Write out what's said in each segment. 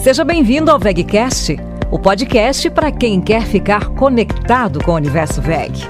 Seja bem-vindo ao VegCast, o podcast para quem quer ficar conectado com o universo VEG.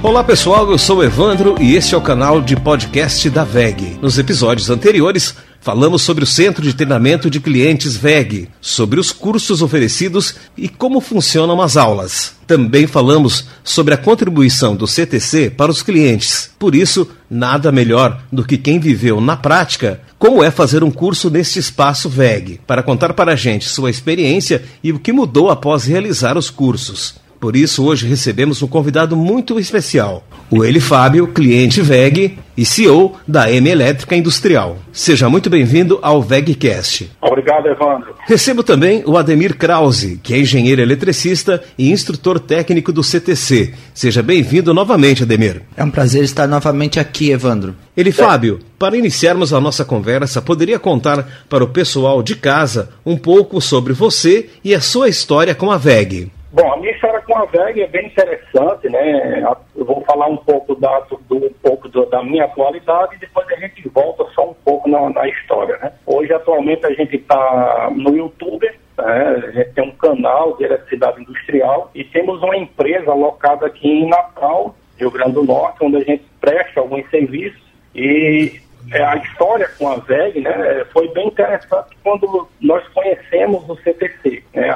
Olá pessoal, eu sou Evandro e este é o canal de podcast da VEG. Nos episódios anteriores, falamos sobre o Centro de Treinamento de Clientes VEG, sobre os cursos oferecidos e como funcionam as aulas. Também falamos sobre a contribuição do CTC para os clientes. Por isso, nada melhor do que quem viveu na prática como é fazer um curso neste espaço VEG, para contar para a gente sua experiência e o que mudou após realizar os cursos. Por isso, hoje recebemos um convidado muito especial, o Eli Fábio, cliente VEG e CEO da M Elétrica Industrial. Seja muito bem-vindo ao VEGcast. Obrigado, Evandro. Recebo também o Ademir Krause, que é engenheiro eletricista e instrutor técnico do CTC. Seja bem-vindo novamente, Ademir. É um prazer estar novamente aqui, Evandro. Eli Fábio, para iniciarmos a nossa conversa, poderia contar para o pessoal de casa um pouco sobre você e a sua história com a VEG? Bom, a minha história com a VEG é bem interessante, né? Eu vou falar um pouco da, do, um pouco do, da minha atualidade e depois a gente volta só um pouco na, na história, né? Hoje, atualmente, a gente está no YouTube, né? a gente tem um canal de eletricidade industrial e temos uma empresa alocada aqui em Natal, Rio Grande do Norte, onde a gente presta alguns serviços e é, a história com a VEG né, foi bem interessante quando nós conhecemos o CTC. Né,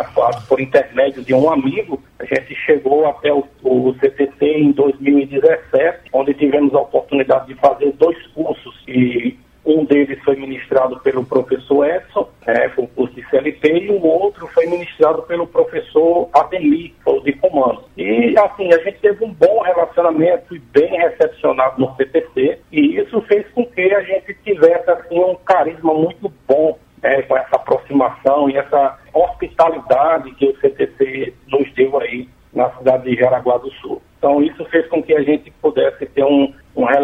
por intermédio de um amigo, a gente chegou até o, o CTC em 2017, onde tivemos a oportunidade de fazer dois cursos e um deles foi ministrado pelo professor Edson, é, foi um curso de CLT, e o outro foi ministrado pelo professor Ademir, o de comando. E, assim, a gente teve um bom relacionamento e bem recepcionado no CTC, e isso fez com que a gente tivesse, assim, um carisma muito bom é, com essa aproximação e essa hospitalidade que o CTC nos deu aí na cidade de Jaraguá do Sul. Então, isso fez com que a gente pudesse ter um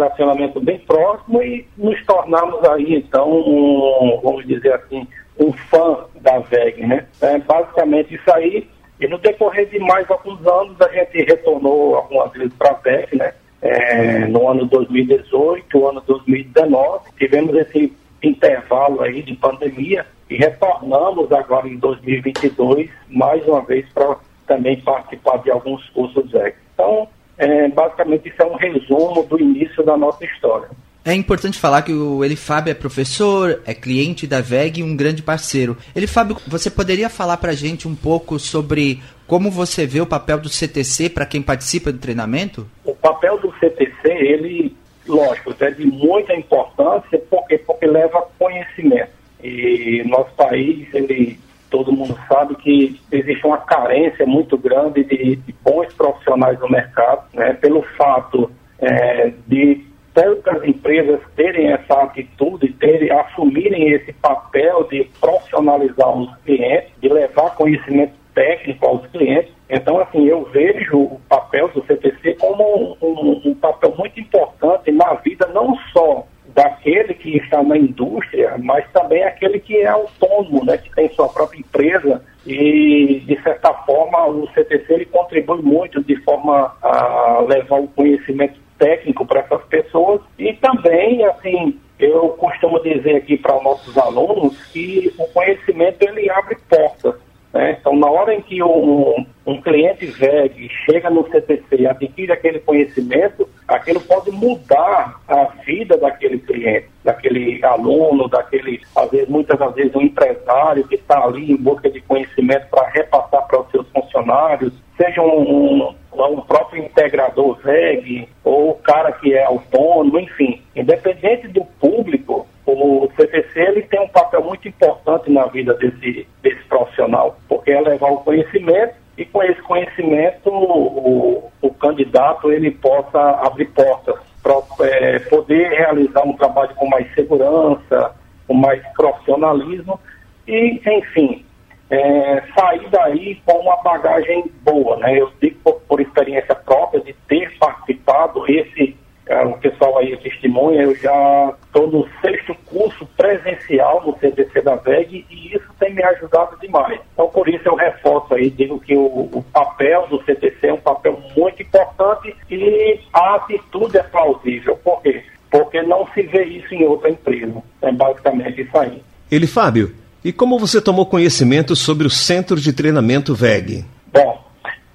relacionamento bem próximo e nos tornarmos aí, então, um, vamos dizer assim, um fã da VEG, né? É basicamente isso aí. E no decorrer de mais alguns anos, a gente retornou algumas vezes para a VEG, né? É, no ano 2018, ano 2019, tivemos esse intervalo aí de pandemia e retornamos agora em 2022, mais uma vez, para também participar de alguns cursos VEG. Então, é, basicamente, isso é um resumo do início da nossa história. É importante falar que o Elifábio é professor, é cliente da VEG e um grande parceiro. Elifábio, você poderia falar para a gente um pouco sobre como você vê o papel do CTC para quem participa do treinamento? O papel do CTC, ele, lógico, é de muita importância porque, porque leva conhecimento. E nosso país, ele todo mundo sabe que existe uma carência muito grande de, de bons profissionais no mercado, né, pelo fato é, de tantas empresas terem essa atitude, terem, assumirem esse papel de profissionalizar os clientes, de levar conhecimento técnico aos clientes. Então, assim, eu vejo o papel do CTC como um, um, um papel muito importante na vida não só daquele que está na indústria, mas também aquele que é autônomo, né, que tem sua própria empresa e, de certa forma, o CTC ele contribui muito de forma a levar o conhecimento técnico para essas pessoas e também, assim, eu costumo dizer aqui para os nossos alunos que o conhecimento ele abre portas. Né? Então, na hora em que um, um cliente VEG chega no CTC e adquire aquele conhecimento, aquilo pode mudar a vida daquele cliente, daquele aluno, daquele, às vezes, muitas das vezes, um empresário que está ali em busca de conhecimento para repassar para os seus funcionários, seja um, um, um próprio integrador VEG ou o cara que é autônomo, enfim, independente do público, o CTC ele tem um papel muito importante na vida desse, desse profissional, porque é levar o conhecimento e com esse conhecimento o, o candidato ele possa abrir portas para é, poder realizar um trabalho com mais segurança, com mais profissionalismo e, enfim, é, sair daí com uma bagagem boa. Né? Eu digo por, por experiência própria de ter participado, esse o pessoal aí testemunha, eu já estou no sexto curso presencial no CDC da VEG e isso tem me ajudado demais. Então, por isso eu reforço aí, digo que o, o papel do CTC é um papel muito importante e a atitude é plausível. Por quê? Porque não se vê isso em outra empresa. É basicamente isso aí. Ele, Fábio, E como você tomou conhecimento sobre o Centro de Treinamento VEG? Bom,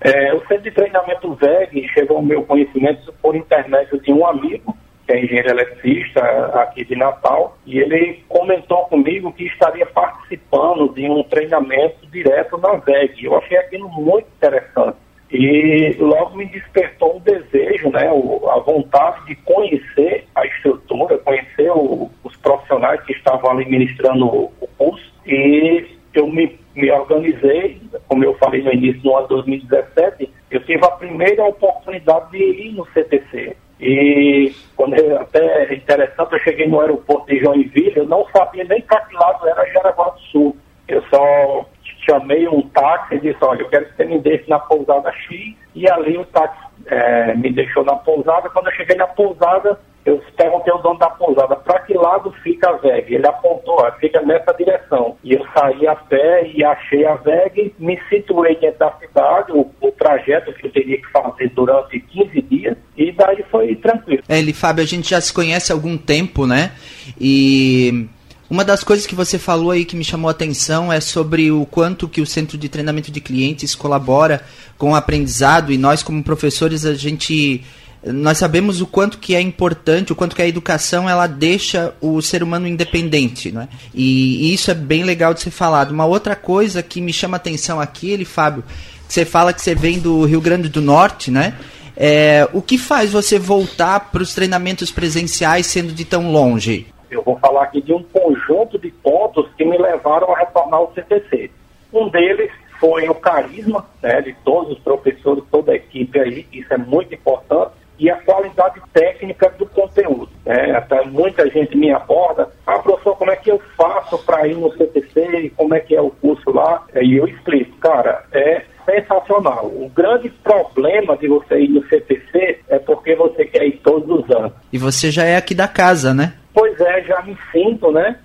é, o Centro de Treinamento VEG chegou ao meu conhecimento por intermédio de um amigo, que é engenheiro eletricista aqui de Natal, e ele comentou comigo que estaria participando de um treinamento direto na VEG. Eu achei aquilo muito interessante. E logo me despertou um desejo, né, a vontade de conhecer a estrutura, conhecer o, os profissionais que estavam ali ministrando o curso e eu me, me organizei, como eu falei no início do ano de 2017, eu tive a primeira oportunidade de ir no CTC. E quando eu, até é interessante, eu cheguei no aeroporto de Joinville, eu não sabia nem para que lado era Jaraguá do Sul. Eu só chamei um táxi e disse, olha, eu quero que você me deixe na pousada X, e ali o táxi é, me deixou na pousada. Quando eu cheguei na pousada, eu perguntei ao dono da pousada, para que lado fica a VEG? Ele apontou, fica nessa direção. E eu saí a pé e achei a VEG, me situei dentro da cidade, o, o trajeto que eu teria que fazer durante 15 dias, e daí foi tranquilo. É, ele, Fábio, a gente já se conhece há algum tempo, né? E uma das coisas que você falou aí que me chamou a atenção é sobre o quanto que o Centro de Treinamento de Clientes colabora com o aprendizado e nós como professores a gente nós sabemos o quanto que é importante, o quanto que a educação ela deixa o ser humano independente, né? E, e isso é bem legal de ser falado. Uma outra coisa que me chama atenção aqui, ele, Fábio, você fala que você vem do Rio Grande do Norte, né? É, o que faz você voltar para os treinamentos presenciais sendo de tão longe? Eu vou falar aqui de um conjunto de pontos que me levaram a retornar ao CTC. Um deles foi o carisma né, de todos os professores, toda a equipe aí, isso é muito importante e a qualidade técnica do conteúdo. Né? Até muita gente me aborda, ah, professor, como é que eu faço para ir no CTC, como é que é o curso lá? E eu explico, cara, é sensacional. O grande problema de você ir no CTC é porque você quer ir todos os anos. E você já é aqui da casa, né? Pois é, já me sinto, né?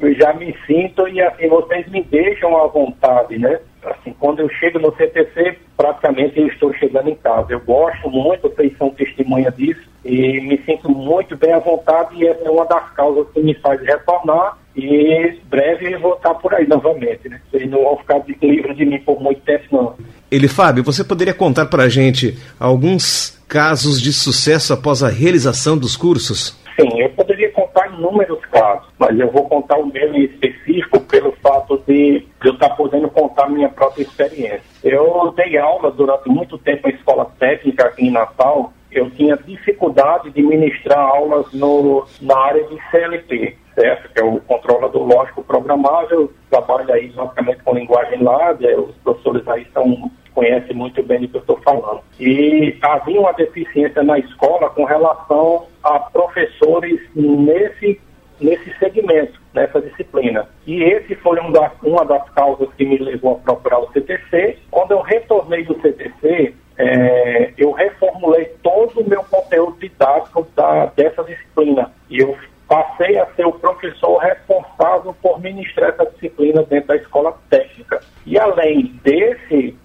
eu já me sinto e assim, vocês me deixam à vontade, né? Assim, quando eu chego no CTC, praticamente eu estou chegando em casa. Eu gosto muito, vocês são testemunha disso, e me sinto muito bem à vontade, e essa é uma das causas que me faz retornar, e breve vou estar por aí novamente, né? Vocês não vão ficar livres de mim por muito tempo, não. Ele, Fábio, você poderia contar para a gente alguns casos de sucesso após a realização dos cursos? Sim, eu poderia contar inúmeros casos, mas eu vou contar o meu em específico pelo fato de eu estar podendo contar minha própria experiência. Eu dei aula durante muito tempo em escola técnica aqui em Natal. Eu tinha dificuldade de ministrar aulas no, na área de CLP, certo? Que é o controlador lógico programável, trabalha aí basicamente com linguagem lábia, os professores aí são conhecem muito bem do que eu estou falando. E havia uma deficiência na escola com relação a professores nesse, nesse segmento, nessa disciplina. E esse foi um da, uma das causas que me levou a procurar o CTC. Quando eu retornei do CTC, é, eu reformulei todo o meu conteúdo didático da, dessa disciplina. E eu passei a ser o professor responsável por ministrar essa disciplina dentro da escola técnica. E além desse,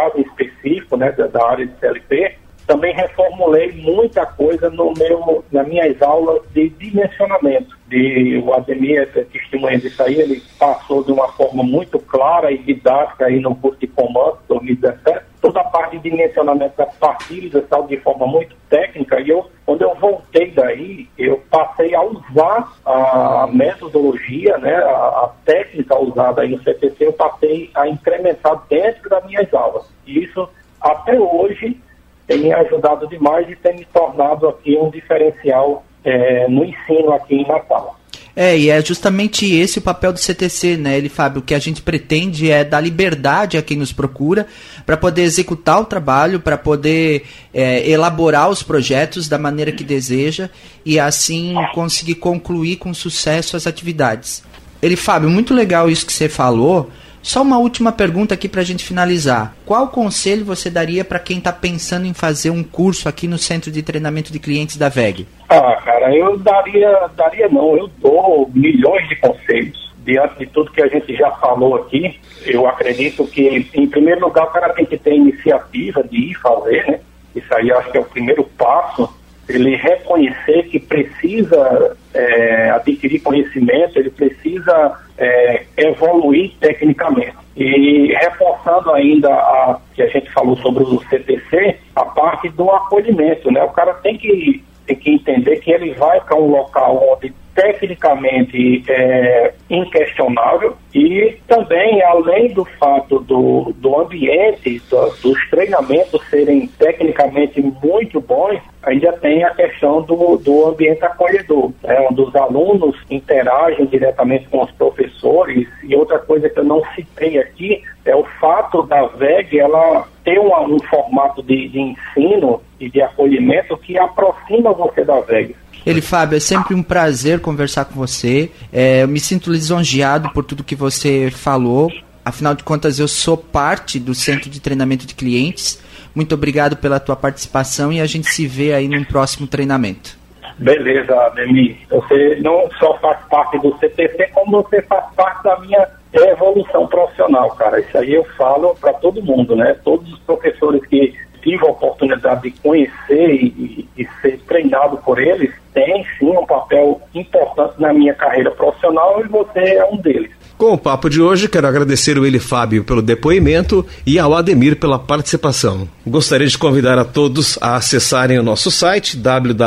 caso específico, né, da, da área de CLP, também reformulei muita coisa no meu, nas minhas aulas de dimensionamento. De, o Ademir é testemunha disso aí, ele passou de uma forma muito clara e didática aí no curso de comando 2017, toda a parte de dimensionamento das partilhas, tal, de forma muito técnica, e eu, quando eu voltei daí, eu passei a usar a metodologia, né, a, a técnica usada aí no CPC, eu passei a incrementar dentro das minhas aulas. E isso, até hoje, tem me ajudado demais e tem me tornado aqui um diferencial é, no ensino aqui em Natal. É, e é justamente esse o papel do CTC, né, ele, Fábio? O que a gente pretende é dar liberdade a quem nos procura para poder executar o trabalho, para poder é, elaborar os projetos da maneira que deseja e assim conseguir concluir com sucesso as atividades. Ele, Fábio, muito legal isso que você falou. Só uma última pergunta aqui para a gente finalizar. Qual conselho você daria para quem está pensando em fazer um curso aqui no Centro de Treinamento de Clientes da VEG? Ah, cara, eu daria, daria não, eu dou milhões de conselhos. Diante de tudo que a gente já falou aqui, eu acredito que, em primeiro lugar, o cara tem que ter iniciativa de ir fazer, né? Isso aí acho que é o primeiro passo ele reconhecer que precisa é, adquirir conhecimento, ele precisa é, evoluir tecnicamente. E reforçando ainda a que a gente falou sobre o CTC, a parte do acolhimento, né? O cara tem que, tem que entender que ele vai para um local onde tecnicamente é, inquestionável e também, além do fato do, do ambiente, do, dos treinamentos serem tecnicamente muito bons, ainda tem a questão do, do ambiente acolhedor, né, onde os alunos interagem diretamente com os professores e outra coisa que eu não citei aqui é o fato da VEG ela ter um formato de, de ensino e de acolhimento que aproxima você da VEG. Ele, Fábio, é sempre um prazer conversar com você. É, eu me sinto lisonjeado por tudo que você falou. Afinal de contas, eu sou parte do Centro de Treinamento de Clientes. Muito obrigado pela tua participação e a gente se vê aí num próximo treinamento. Beleza, Ademir. Você não só faz parte do CTC, como você faz parte da minha evolução profissional, cara. Isso aí eu falo para todo mundo, né? Todos os professores que tive a oportunidade de conhecer e, e, ser treinado por eles, tem sim um papel importante na minha carreira profissional e você é um deles. Com o papo de hoje, quero agradecer o Eli Fábio pelo depoimento e ao Ademir pela participação. Gostaria de convidar a todos a acessarem o nosso site www.veg.net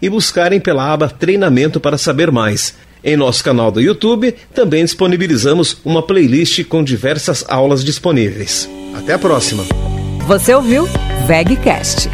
e buscarem pela aba Treinamento para saber mais. Em nosso canal do YouTube, também disponibilizamos uma playlist com diversas aulas disponíveis. Até a próxima! Você ouviu VegCast